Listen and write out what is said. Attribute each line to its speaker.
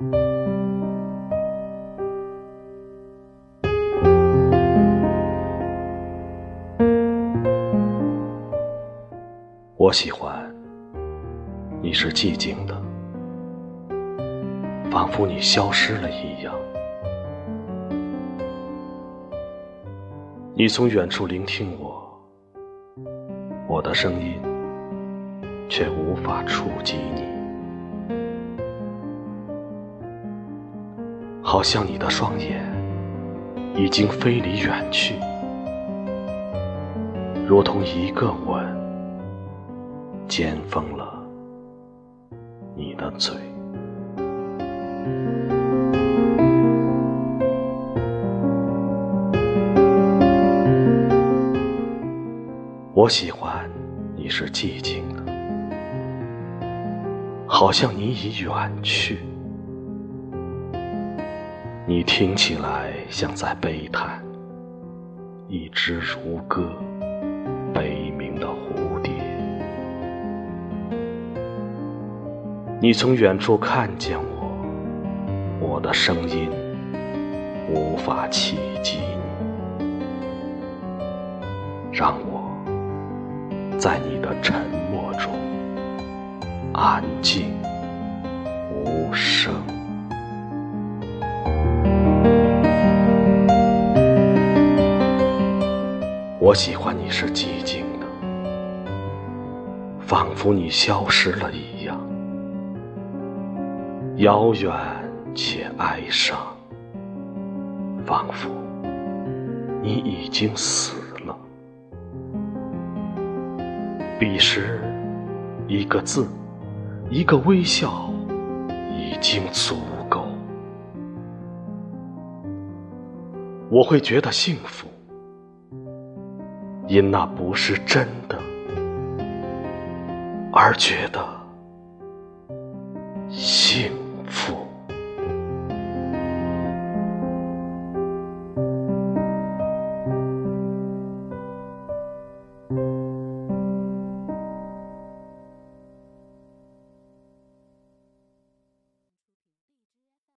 Speaker 1: 我喜欢你是寂静的，仿佛你消失了一样。你从远处聆听我，我的声音却无法触及好像你的双眼已经飞离远去，如同一个吻尖封了你的嘴。我喜欢你是寂静的，好像你已远去。你听起来像在悲叹一只如歌悲鸣的蝴蝶。你从远处看见我，我的声音无法企及你，让我。在你的沉默中，安静无声。我喜欢你是寂静的，仿佛你消失了一样，遥远且哀伤，仿佛你已经死了。彼时，一个字，一个微笑，已经足够。我会觉得幸福，因那不是真的，而觉得。